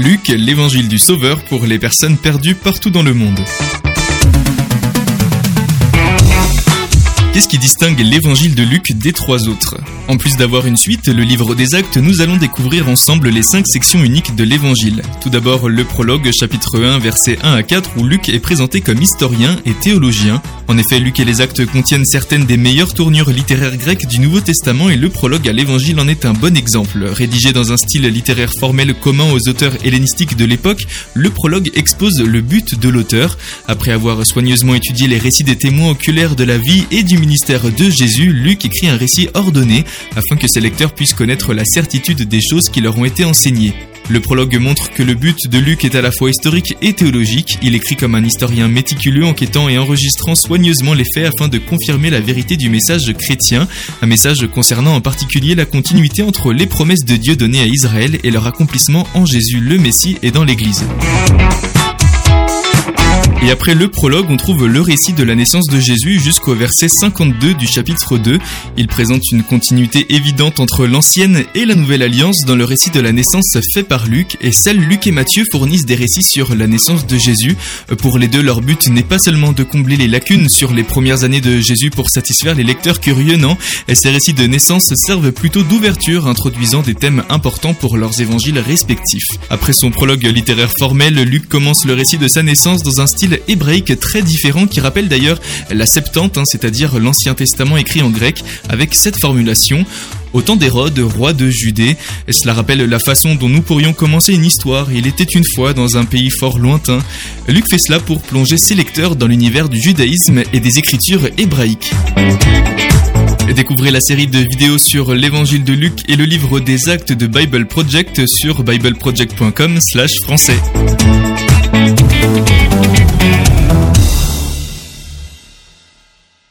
Luc, l'évangile du Sauveur pour les personnes perdues partout dans le monde. Qu'est-ce qui distingue l'évangile de Luc des trois autres? En plus d'avoir une suite, le livre des actes, nous allons découvrir ensemble les cinq sections uniques de l'évangile. Tout d'abord le prologue, chapitre 1, versets 1 à 4, où Luc est présenté comme historien et théologien. En effet, Luc et les actes contiennent certaines des meilleures tournures littéraires grecques du Nouveau Testament et le prologue à l'évangile en est un bon exemple. Rédigé dans un style littéraire formel commun aux auteurs hellénistiques de l'époque, le prologue expose le but de l'auteur. Après avoir soigneusement étudié les récits des témoins oculaires de la vie et du ministère de Jésus, Luc écrit un récit ordonné afin que ses lecteurs puissent connaître la certitude des choses qui leur ont été enseignées. Le prologue montre que le but de Luc est à la fois historique et théologique. Il écrit comme un historien méticuleux, enquêtant et enregistrant soigneusement les faits afin de confirmer la vérité du message chrétien, un message concernant en particulier la continuité entre les promesses de Dieu données à Israël et leur accomplissement en Jésus le Messie et dans l'Église. Et après le prologue, on trouve le récit de la naissance de Jésus jusqu'au verset 52 du chapitre 2. Il présente une continuité évidente entre l'ancienne et la nouvelle alliance dans le récit de la naissance fait par Luc, et seuls Luc et Matthieu fournissent des récits sur la naissance de Jésus. Pour les deux, leur but n'est pas seulement de combler les lacunes sur les premières années de Jésus pour satisfaire les lecteurs curieux, non, ces récits de naissance servent plutôt d'ouverture, introduisant des thèmes importants pour leurs évangiles respectifs. Après son prologue littéraire formel, Luc commence le récit de sa naissance dans un style hébraïque très différent qui rappelle d'ailleurs la Septante, hein, c'est-à-dire l'Ancien Testament écrit en grec, avec cette formulation au temps d'Hérode, roi de Judée. Cela rappelle la façon dont nous pourrions commencer une histoire. Il était une fois dans un pays fort lointain. Luc fait cela pour plonger ses lecteurs dans l'univers du judaïsme et des écritures hébraïques. Découvrez la série de vidéos sur l'évangile de Luc et le livre des actes de Bible Project sur bibleproject.com/français.